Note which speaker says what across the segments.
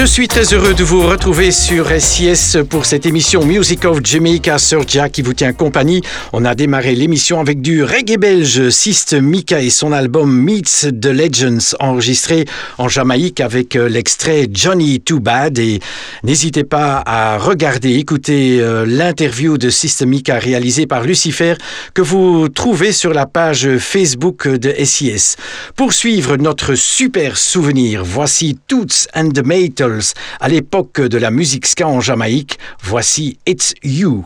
Speaker 1: Je suis très heureux de vous retrouver sur SIS pour cette émission Music of Jamaica Sir Jack qui vous tient compagnie. On a démarré l'émission avec du reggae belge Sist Mika et son album Meets the Legends enregistré en Jamaïque avec euh, l'extrait Johnny Too Bad et n'hésitez pas à regarder, écouter euh, l'interview de Sist Mika réalisée par Lucifer que vous trouvez sur la page Facebook de SIS. Pour suivre notre super souvenir, voici Toots and the
Speaker 2: Mate à l'époque de la musique ska en Jamaïque, voici It's You.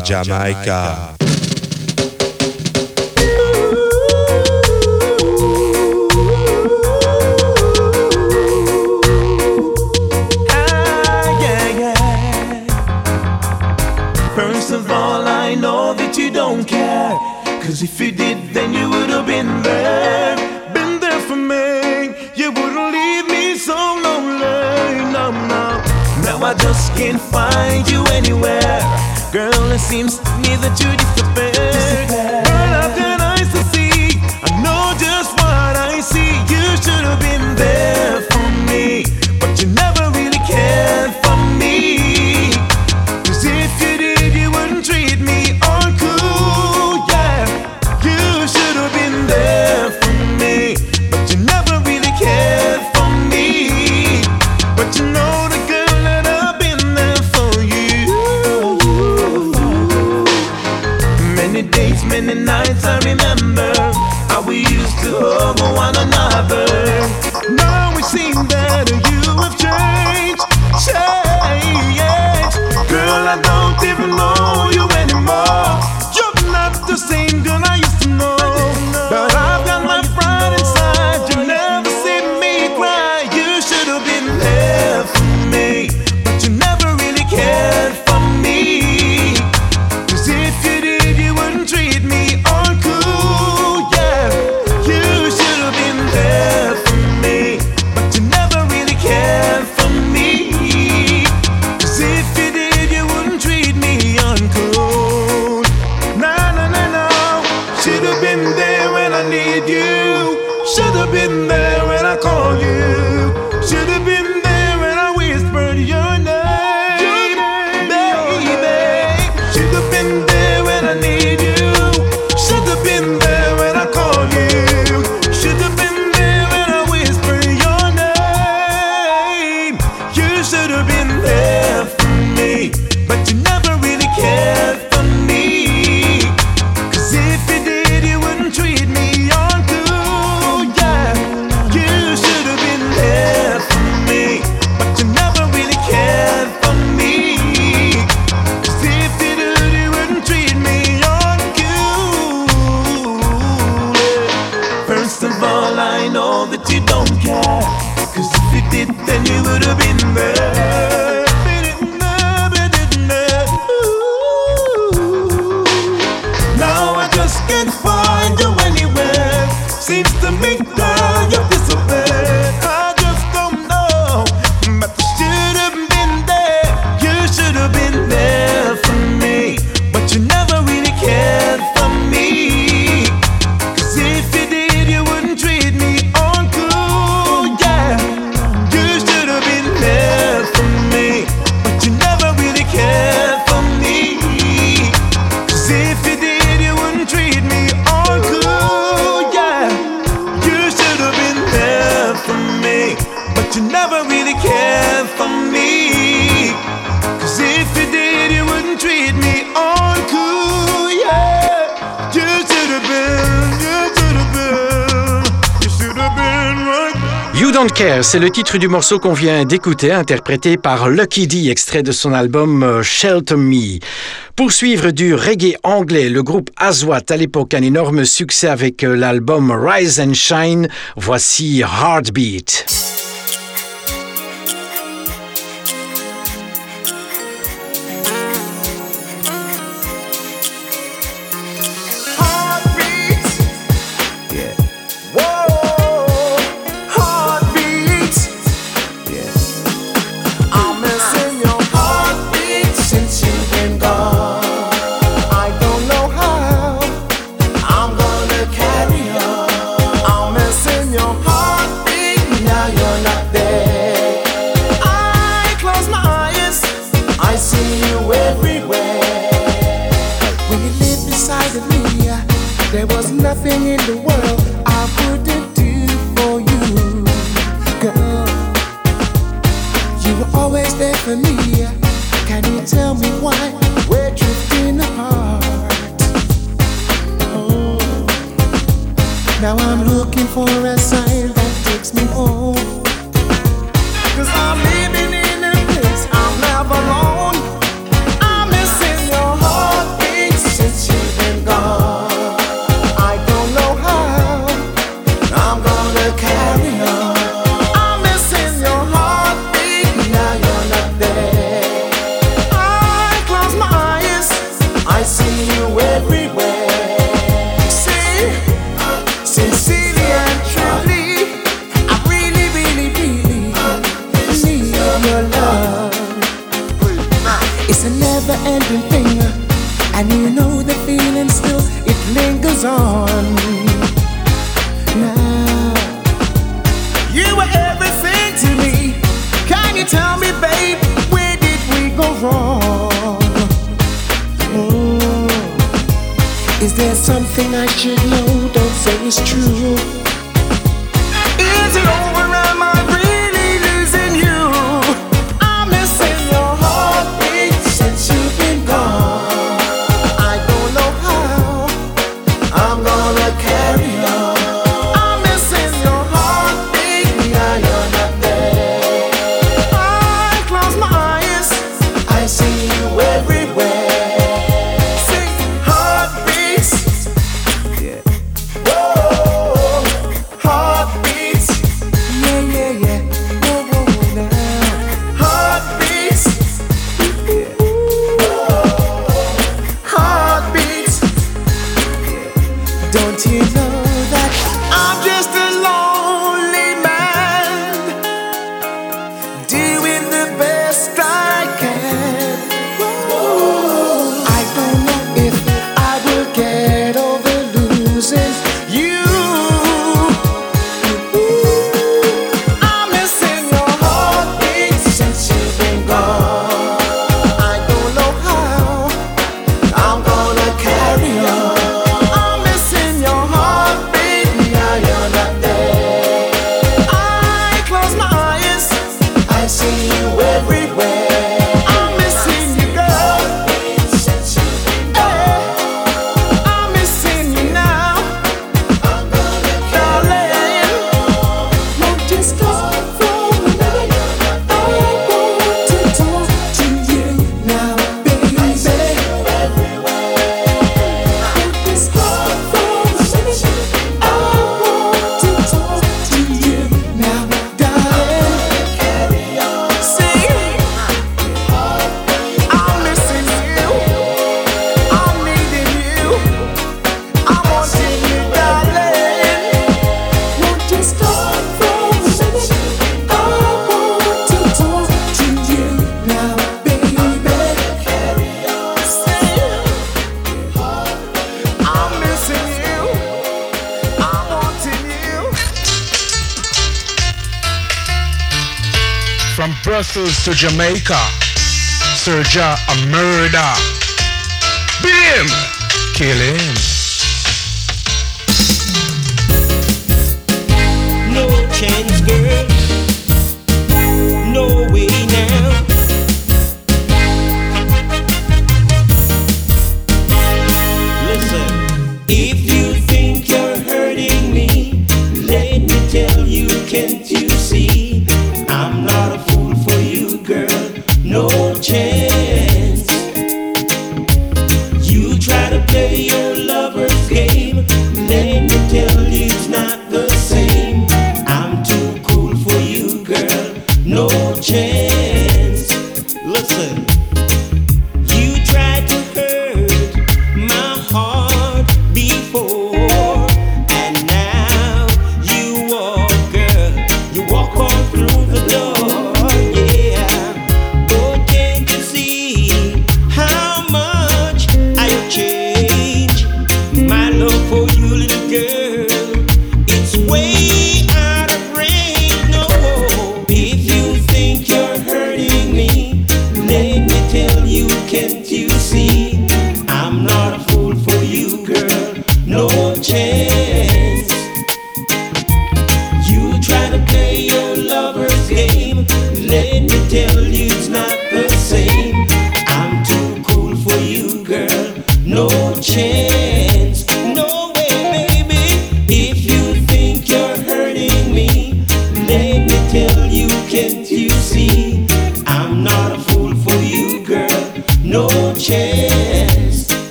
Speaker 3: Jamaica.
Speaker 4: Ah, Jamaica. Cause if you did, then you would have been there. Been there for me. You wouldn't leave me so lonely. Now, now, Now I just can't find you seems neither too difficult.
Speaker 5: C'est le titre du morceau qu'on vient d'écouter, interprété par Lucky D, extrait de son album euh, Shelter Me. Pour suivre du reggae anglais, le groupe Aswat, à l'époque un énorme succès avec euh, l'album Rise and Shine, voici Heartbeat.
Speaker 6: From Brussels to Jamaica, Serja a murder. Beat him!
Speaker 7: Kill him.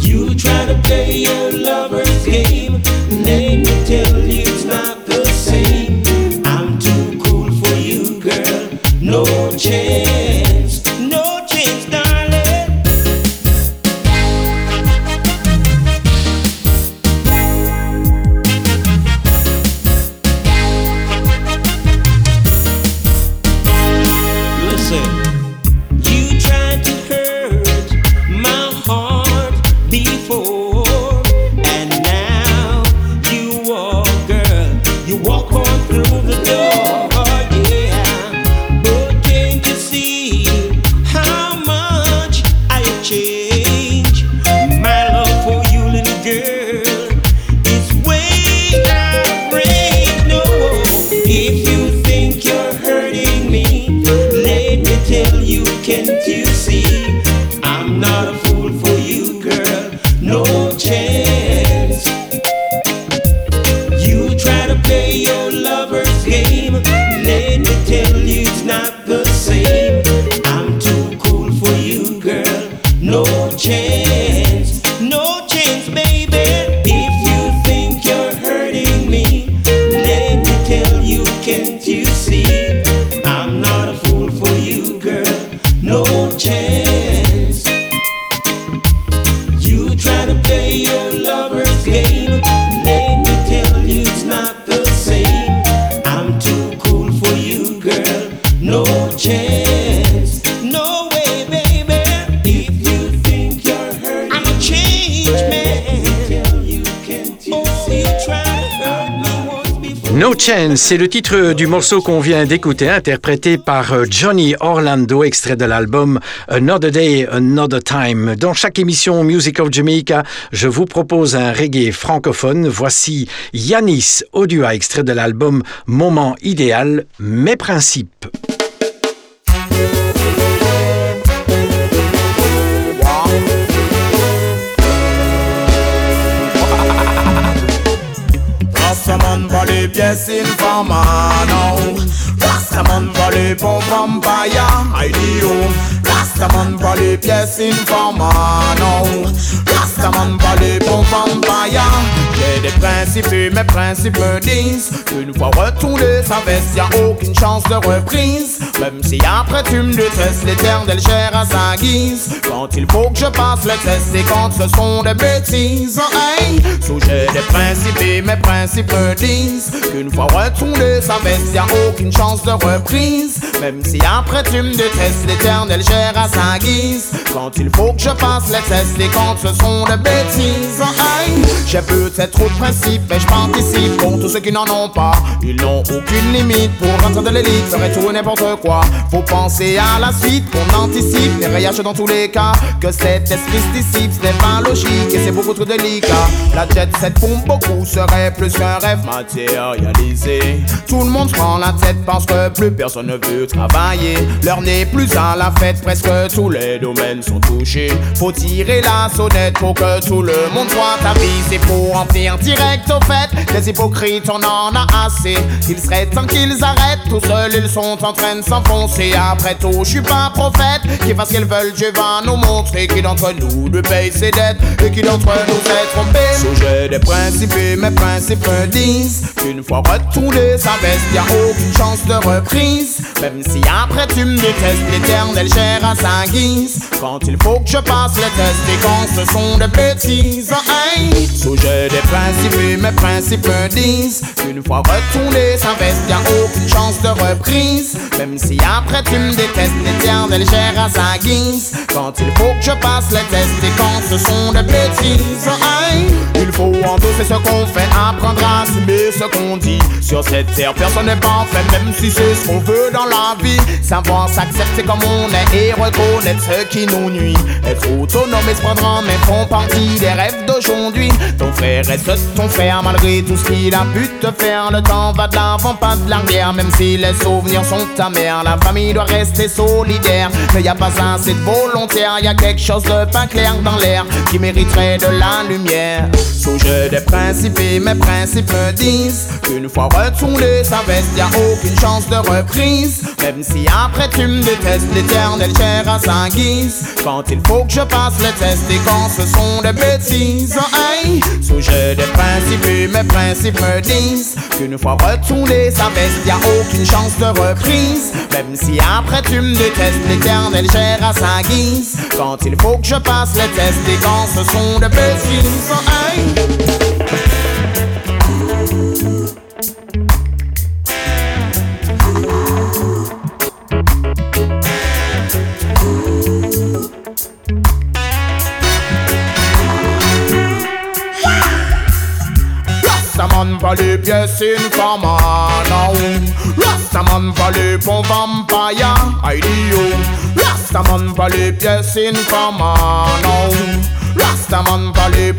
Speaker 7: You try to play
Speaker 8: C'est le titre du morceau qu'on vient d'écouter, interprété par euh, Johnny Orlando, extrait de l'album Another Day, Another Time. Dans chaque émission Music of Jamaica, je vous propose un reggae francophone. Voici Yanis Odua, extrait de l'album Moment idéal, mes principes.
Speaker 9: pièces il va mano oh. Rastaman va les bons vampire. I do Rastaman va les pièces il va mano oh. J'ai des principes et mes principes me disent Une fois retourné sa veste, y'a aucune chance de reprise. Même si après tu me détestes, l'éternel gère à sa guise. Quand il faut que je passe le test, et quand ce sont des bêtises. Hey, j'ai des principes et mes principes me disent Qu'une fois retourné sa veste, y'a aucune chance de reprise. Même si après tu me détestes, l'éternel gère à sa guise. Quand il faut que je passe les tests, et quand ce sont de bêtises. J'ai peut-être trop de principes, mais je participe. Pour tous ceux qui n'en ont pas, ils n'ont aucune limite. Pour rentrer de l'élite, ferait tout n'importe quoi. Faut penser à la suite, on anticipe les rayages dans tous les cas. Que cet esprit se dissipe, ce n'est pas logique et c'est beaucoup trop délicat. La jet set pour beaucoup serait plus qu'un rêve matérialisé. Tout le monde prend la tête parce que plus personne ne veut travailler. L'heure n'est plus à la fête, presque tous les domaines sont touchés. Faut tirer la sonnette pour que tout le monde soit avisé. Pour en venir direct au fait, les hypocrites on en a assez. Il serait temps qu'ils arrêtent, tout seuls ils sont en train de s'enfoncer. Après tout, je suis pas prophète, qui fasse ce qu'ils veulent, Dieu va nous montrer qui d'entre nous lui paye ses dettes et qui d'entre nous s'est trompé. Sujet des principes, et mes principes disent qu'une fois retourné sa veste, y a aucune chance de reprise. Même si après tu me détestes, l'éternel gère à sa guise. Quand il faut que je passe les tests et quand ce sont des bêtises, hey. Sujet des principes, mes principes me disent qu'une fois retourné sa veste, y a aucune chance de reprise. Même si après tu me détestes, l'éternel gère à sa guise. Quand il faut que je passe les tests et quand ce sont des bêtises, hey. Il faut endosser ce qu'on fait, apprendre à assumer ce qu'on dit. Sur cette terre, personne n'est parfait, même si c'est ce qu'on veut dans la vie. Savoir s'accepter comme on est et reconnaître ce qui nous nuit. Être autonome et se prendre en main des rêves d'aujourd'hui. Ton frère reste ton frère malgré tout ce qu'il a pu te faire. Le temps va de l'avant, pas de l'arrière, même si les souvenirs sont ta mère. La famille doit rester solidaire, mais y a pas assez de volontaire. Y a quelque chose de pas clair dans l'air qui mériterait de la lumière. Sujet des principes et mes principes me disent qu'une fois retourné sa veste, y a aucune chance de reprise. Même si après tu me détestes, l'éternel gère à sa guise. Quand il faut que je passe les tests et quand ce sont des bêtises, hey. Sujet des principes et mes principes me disent qu'une fois retourné sa veste, y a aucune chance de reprise. Même si après tu me détestes, l'éternel gère à sa guise. Quand il faut que je passe les tests et quand ce sont des bêtises, hey. Rastaman pas les pièces informants, non Rastaman pas les bons vampires, idéo Rastaman pas les pièces informants, non Rastaman pas les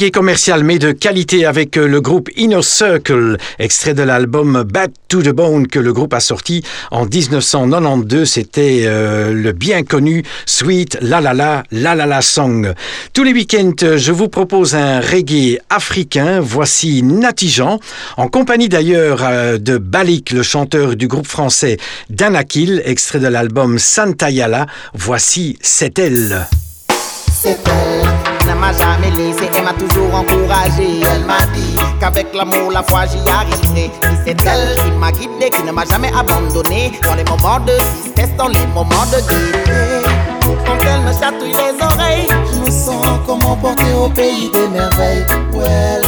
Speaker 8: reggae commercial mais de qualité avec euh, le groupe Inner Circle, extrait de l'album Bad to the Bone que le groupe a sorti en 1992. C'était euh, le bien connu Sweet La La La La La La Song. Tous les week-ends, euh, je vous propose un reggae africain. Voici Natijan, en compagnie d'ailleurs de Balik, le chanteur du groupe français Danakil, extrait de l'album Santa Yala. Voici C'est elle.
Speaker 10: c'est elle. Ne m'a jamais laissé, elle m'a toujours encouragé. Elle m'a dit qu'avec l'amour, la foi, j'y arriverai. Puis c'est elle qui m'a guidé, qui ne m'a jamais abandonné. Dans les moments de tristesse, dans les moments de gaieté. Quand elle me chatouille les oreilles, je me sens comme emporté au pays des merveilles. Well.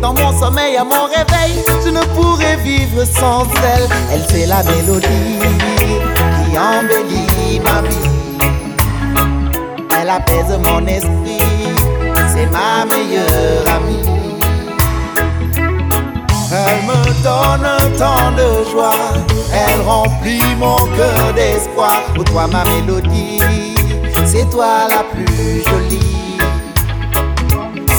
Speaker 10: Dans mon sommeil, à mon réveil, je ne pourrais vivre sans elle. Elle, c'est la mélodie qui embellit ma vie. Elle apaise mon esprit, c'est ma meilleure amie. Elle me donne temps de joie, elle remplit mon cœur d'espoir. Pour toi ma mélodie, c'est toi la plus jolie.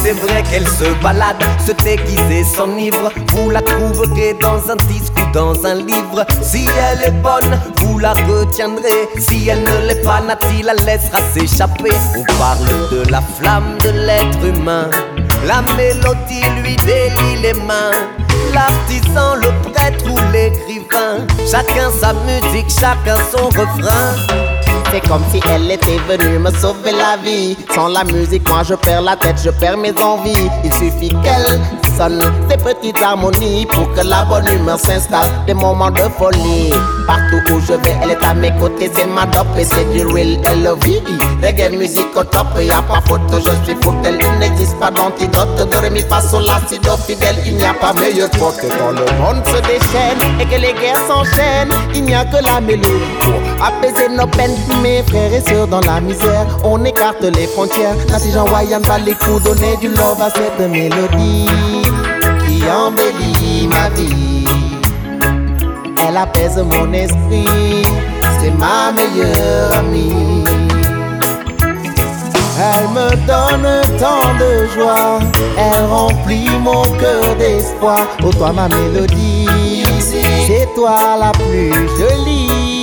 Speaker 11: C'est vrai qu'elle se balade, se déguise et s'enivre. Vous la trouverez dans un disque ou dans un livre. Si elle est bonne, vous la retiendrez. Si elle ne l'est pas, Nati la laissera s'échapper. On parle de la flamme de l'être humain. La mélodie lui délie les mains. L'artisan, le prêtre ou l'écrivain. Chacun sa musique, chacun son refrain.
Speaker 10: C'est comme si elle était venue me sauver la vie. Sans la musique, moi je perds la tête, je perds mes envies. Il suffit qu'elle sonne ces petites harmonies pour que la bonne humeur s'installe. Des moments de folie. Partout où je vais, elle est à mes côtés, c'est ma dope et c'est du real LOVE. Reggae musique au top, y a pas photo, je suis fou d'elle. Il n'existe pas d'antidote. De ré, mi, fa, sol, la, si, do, fidèle. Il n'y a pas meilleur pote que quand le monde se déchaîne et que les guerres s'enchaînent. Il n'y a que la mélodie pour apaiser nos peines. Mes frères et sœurs dans la misère, on écarte les frontières. Nati Jean Wayan va les donner du love à cette mélodie qui embellit ma vie. Elle apaise mon esprit, c'est ma meilleure amie. Elle me donne temps de joie, elle remplit mon cœur d'espoir. Oh toi ma mélodie, c'est toi la plus jolie.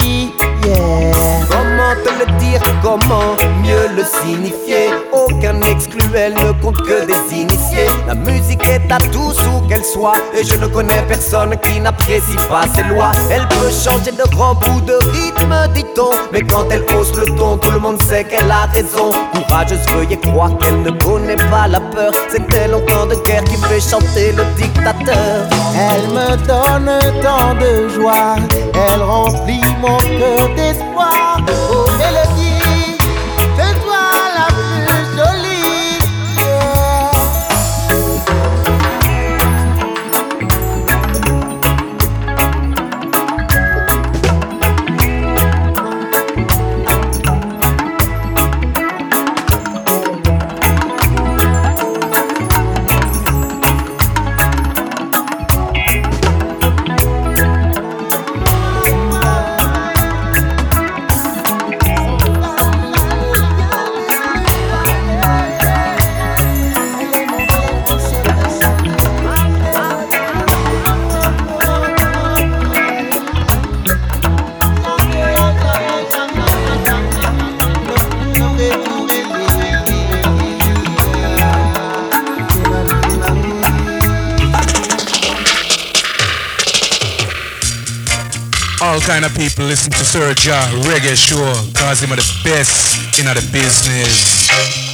Speaker 11: Comment te le dire, comment mieux le signifier? Aucun exclu, elle ne compte que des initiés. La musique est à tous où qu'elle soit. Et je ne connais personne qui n'apprécie pas ses lois. Elle peut changer de grand bout de rythme, Mais quand elle hausse le ton, tout le monde sait qu'elle a raison. Courageuse, veuillez croire qu'elle ne connaît pas la peur. C'est tel temps de guerre qui fait chanter le dictateur.
Speaker 5: Elle me donne tant de joie, elle remplit mon cœur d'espoir. Oh
Speaker 12: listen to Sir Ja Reggae Show cause him are the best in the business.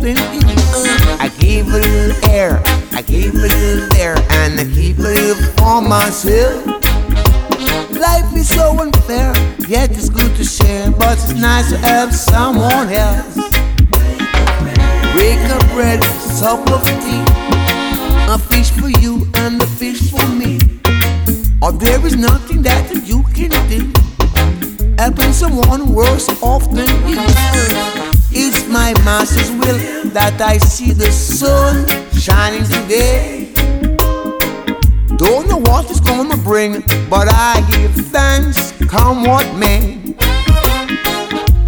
Speaker 5: Off you. I give a little air, I give a little there, and I keep a little for myself. Life is so unfair, yet it's good to share, but it's nice to help someone else. Break up bread, sup of tea, a fish for you and a fish for me. Or there is nothing that you can do, helping someone worse off than you. It's my master's will that I see the sun shining today. Don't know what it's gonna bring, but I give thanks, come what may.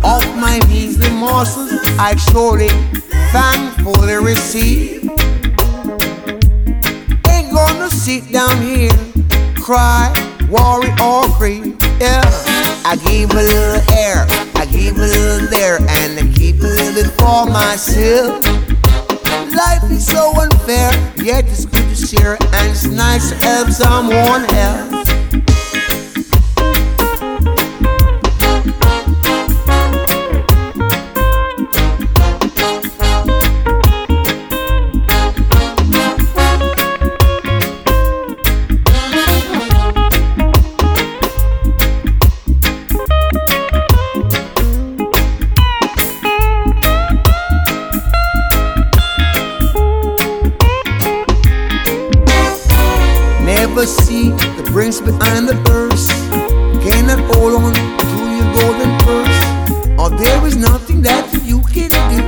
Speaker 5: Of my measly morsels, I surely thankfully receive. Ain't gonna sit down here, cry, worry, or grieve. Yeah, I give a little air, I give a little there, and Bit for myself. Life is so unfair, yet it's good to share, and it's nice to help someone else. The brings behind the purse. Cannot hold on to your golden purse. Or there is nothing that you can do.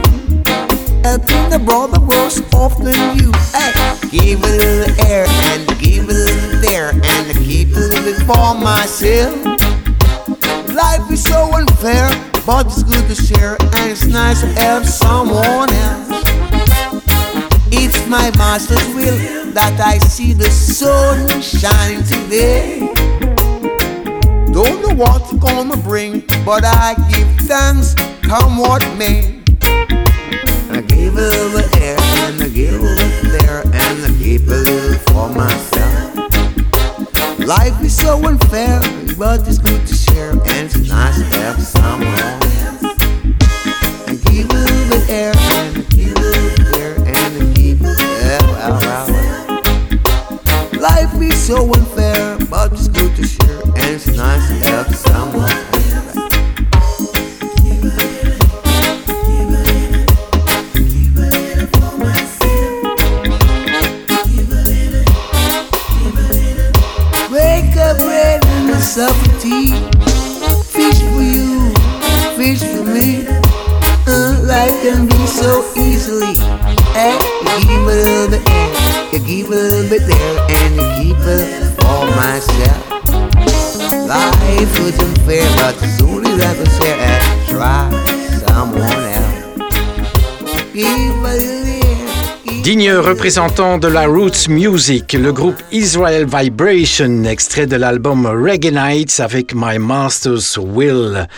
Speaker 5: Helping the brother worse off than you. Hey, give a little air and give a little there and keep a little for myself. Life is so unfair, but it's good to share and it's nice to help someone else. It's my master's will that I see the sun shining today. Don't know what's gonna bring, but I give thanks, come what may. I give a little air and I give a little there and I keep a little for myself. Life is so unfair, but it's good to share and it's nice to have someone. I give a little air Life is so unfair, but it's good to share and it's nice to have someone. could give a bit there and keep it for myself. Life is unfair, but soon as I was fair and try someone else. Give
Speaker 1: Digne représentant de la roots music, le groupe Israel Vibration, extrait de l'album Reggae Nights avec My Master's Will.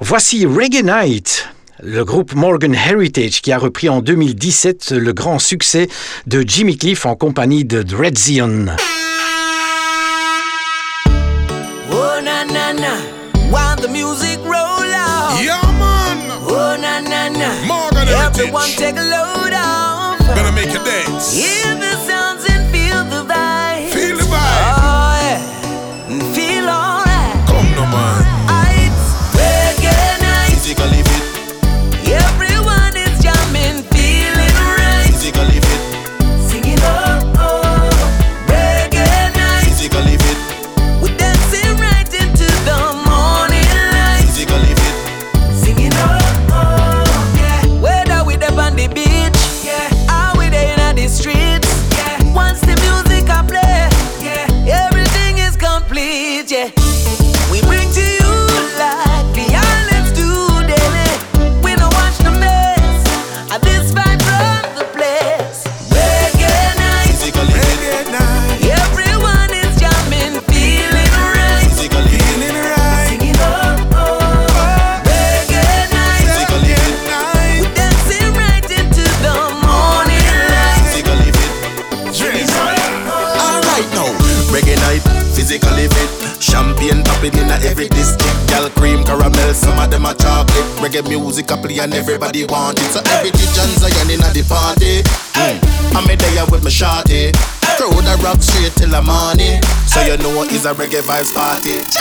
Speaker 1: Voici Reggae Night le groupe Morgan Heritage qui a repris en 2017 le grand succès de Jimmy Cliff en compagnie de
Speaker 13: Dread Zion. reggae é vibes party.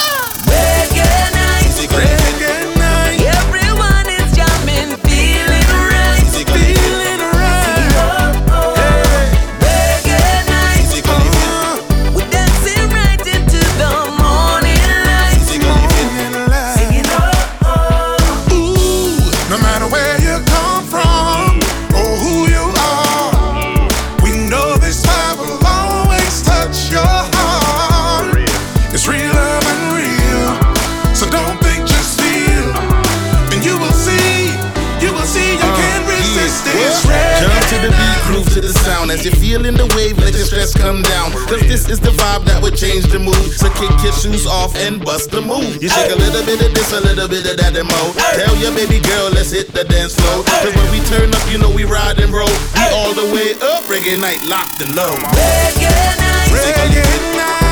Speaker 13: down. As you're feeling the wave, let your stress come down. Cause this is the vibe that would change the mood. So kick your shoes off and bust the move. You shake a little bit of this, a little bit of that and more. Tell your baby girl, let's hit the dance floor. Cause when we turn up, you know we ride and roll. We all the way up, reggae night, locked and low.
Speaker 4: Reggae night.
Speaker 6: Reggae night.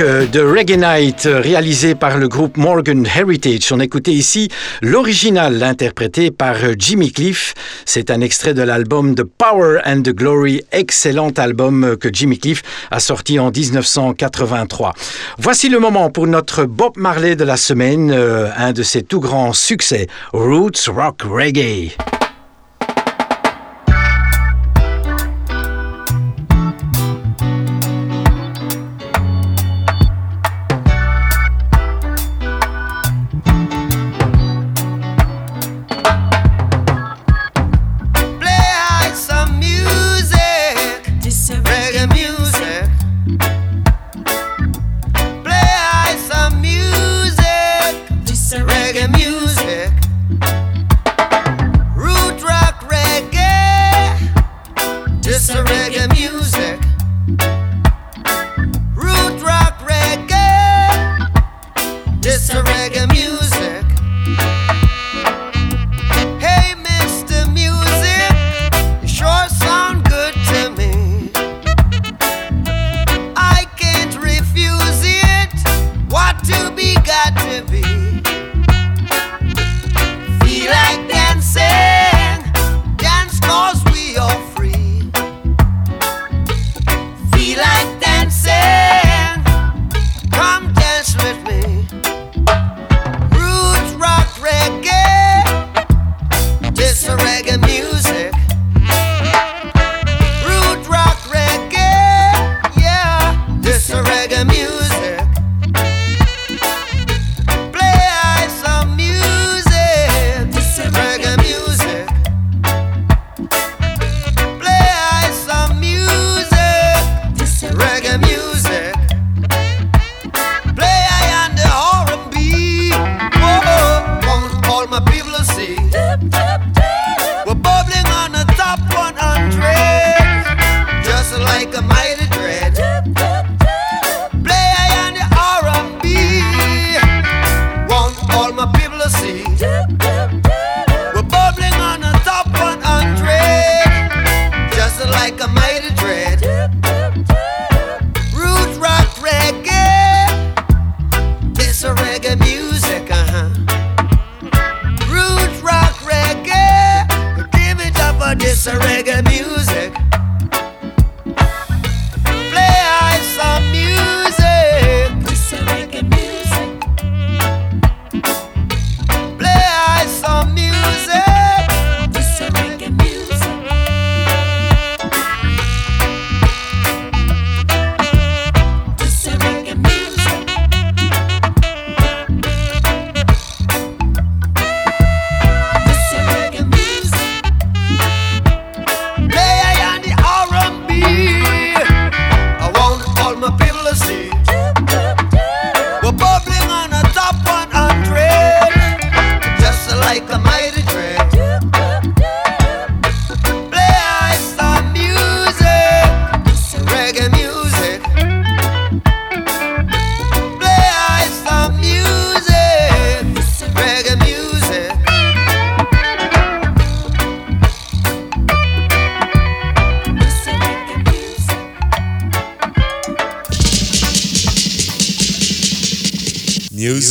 Speaker 1: Euh, de Reggae Night euh, réalisé par le groupe Morgan Heritage. On écoutait ici l'original interprété par euh, Jimmy Cliff. C'est un extrait de l'album The Power and the Glory, excellent album que Jimmy Cliff a sorti en 1983. Voici le moment pour notre Bob Marley de la semaine, un de ses tout grands succès, Roots Rock Reggae.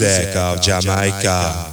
Speaker 14: Music
Speaker 5: of Jamaica.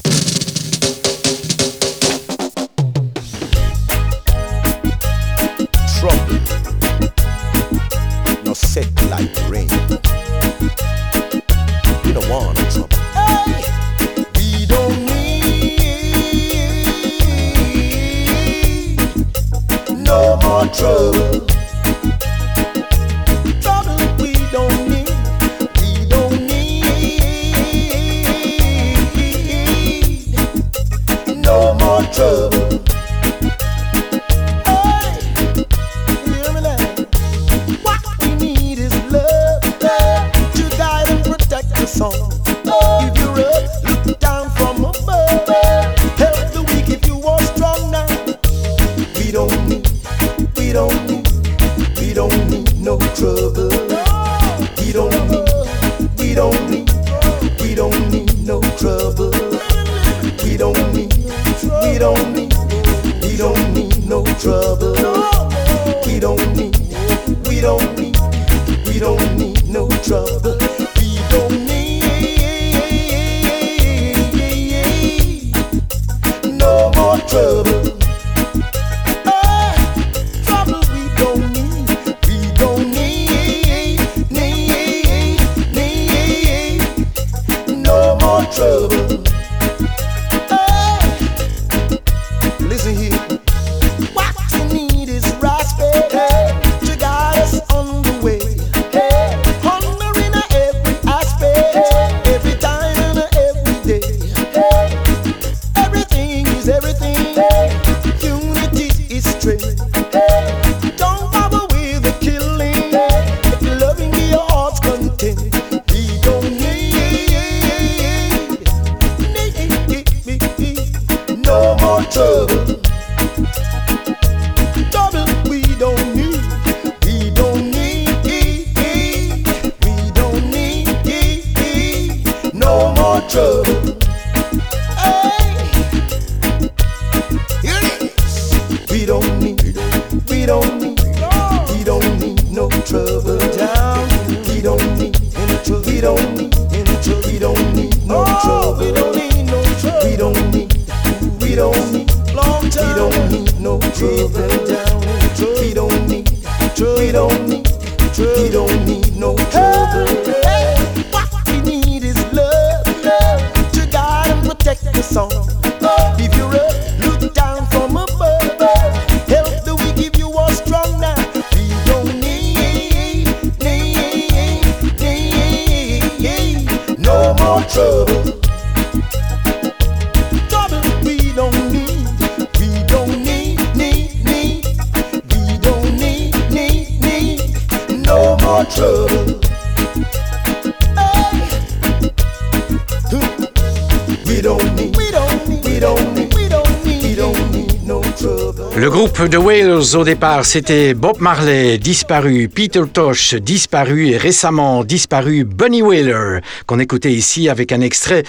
Speaker 8: au départ, c'était Bob Marley disparu, Peter Tosh disparu et récemment disparu Bunny Wheeler qu'on écoutait ici avec un extrait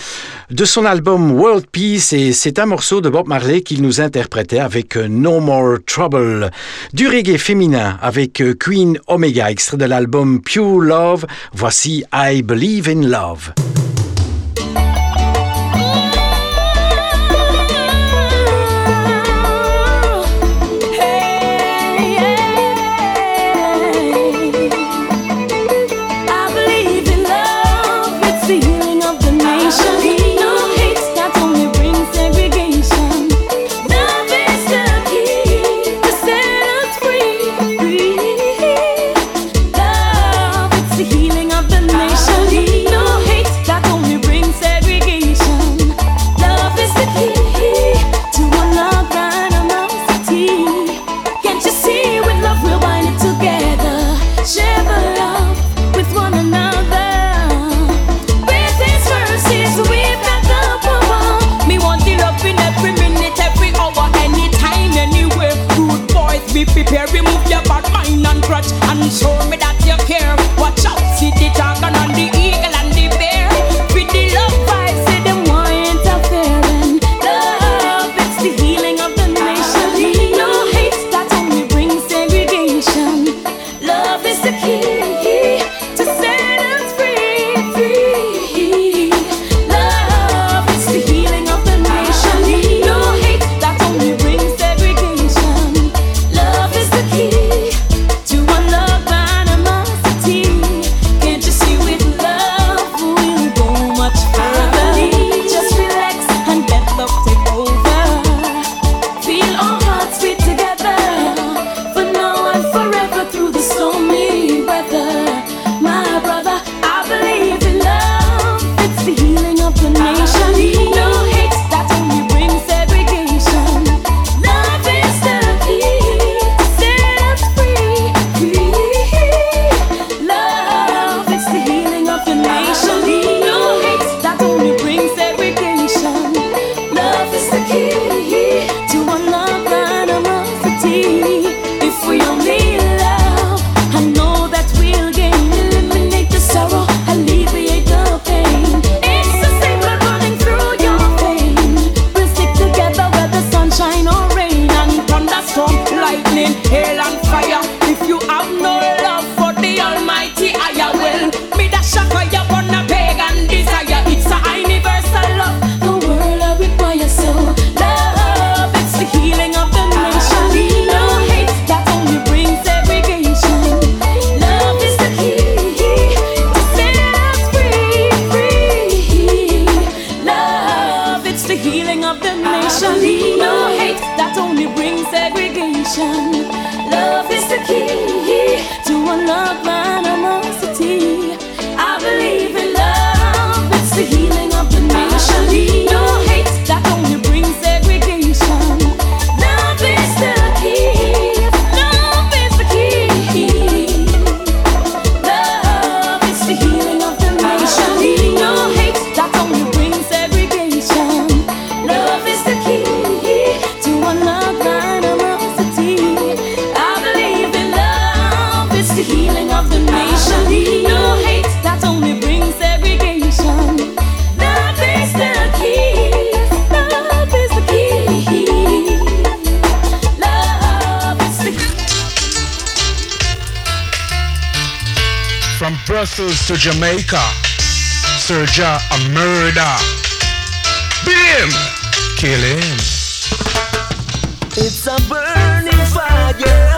Speaker 8: de son album World Peace et c'est un morceau de Bob Marley qu'il nous interprétait avec No More Trouble. Du reggae féminin avec Queen Omega, extrait de l'album Pure Love, voici I Believe in Love.
Speaker 6: Brussels to Jamaica. Sirja a murder. Beat him. Kill him.
Speaker 15: It's a burning fire.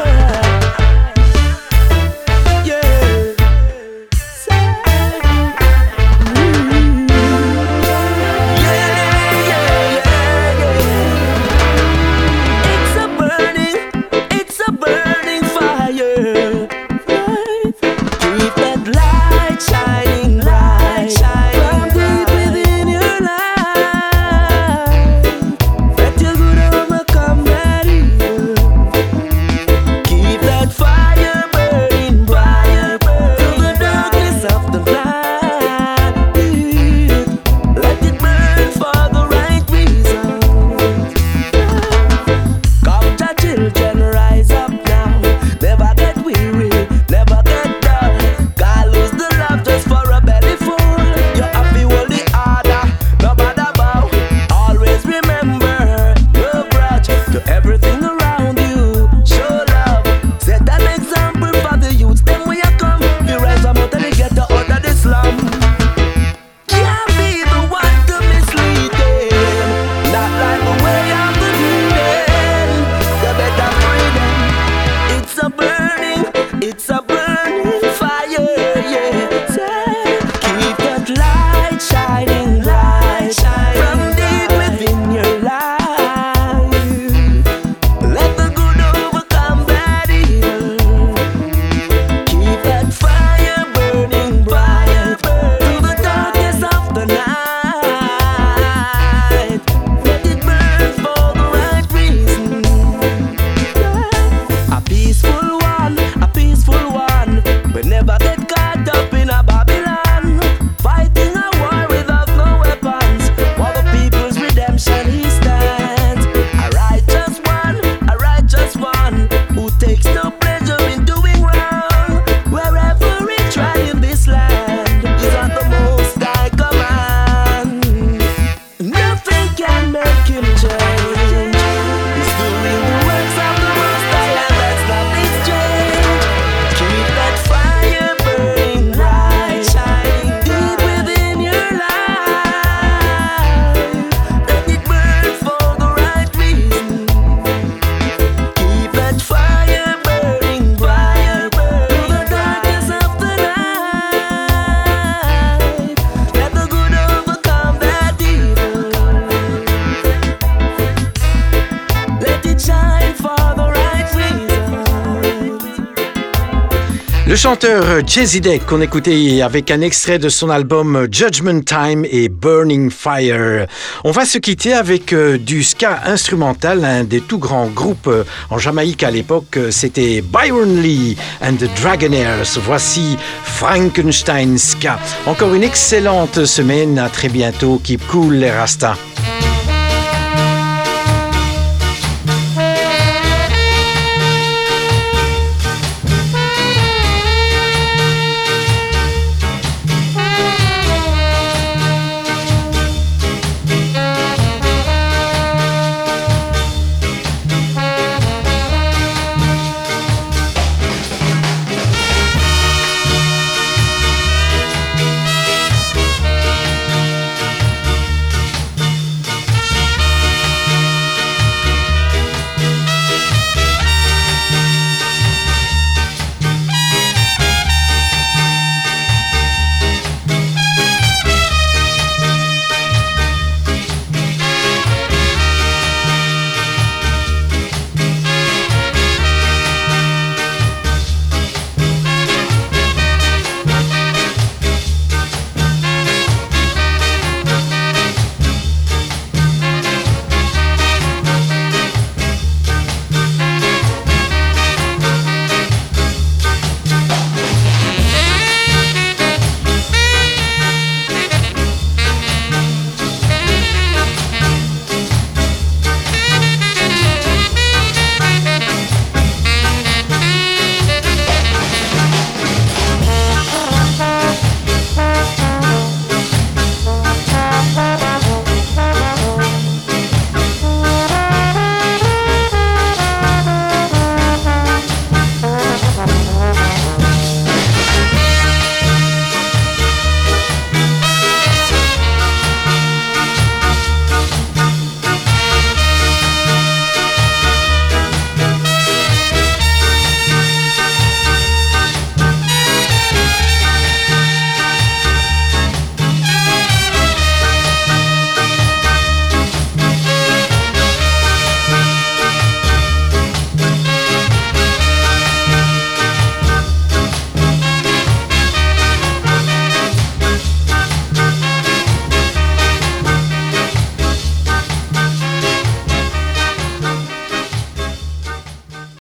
Speaker 1: Chanteur Jazzy Deck qu'on écoutait avec un extrait de son album Judgment Time et Burning Fire. On va se quitter avec euh, du ska instrumental, un des tout grands groupes euh, en Jamaïque à l'époque, euh, c'était Byron Lee and the Dragonaires. Voici Frankenstein Ska. Encore une excellente semaine, à très bientôt. Keep cool les Rastas.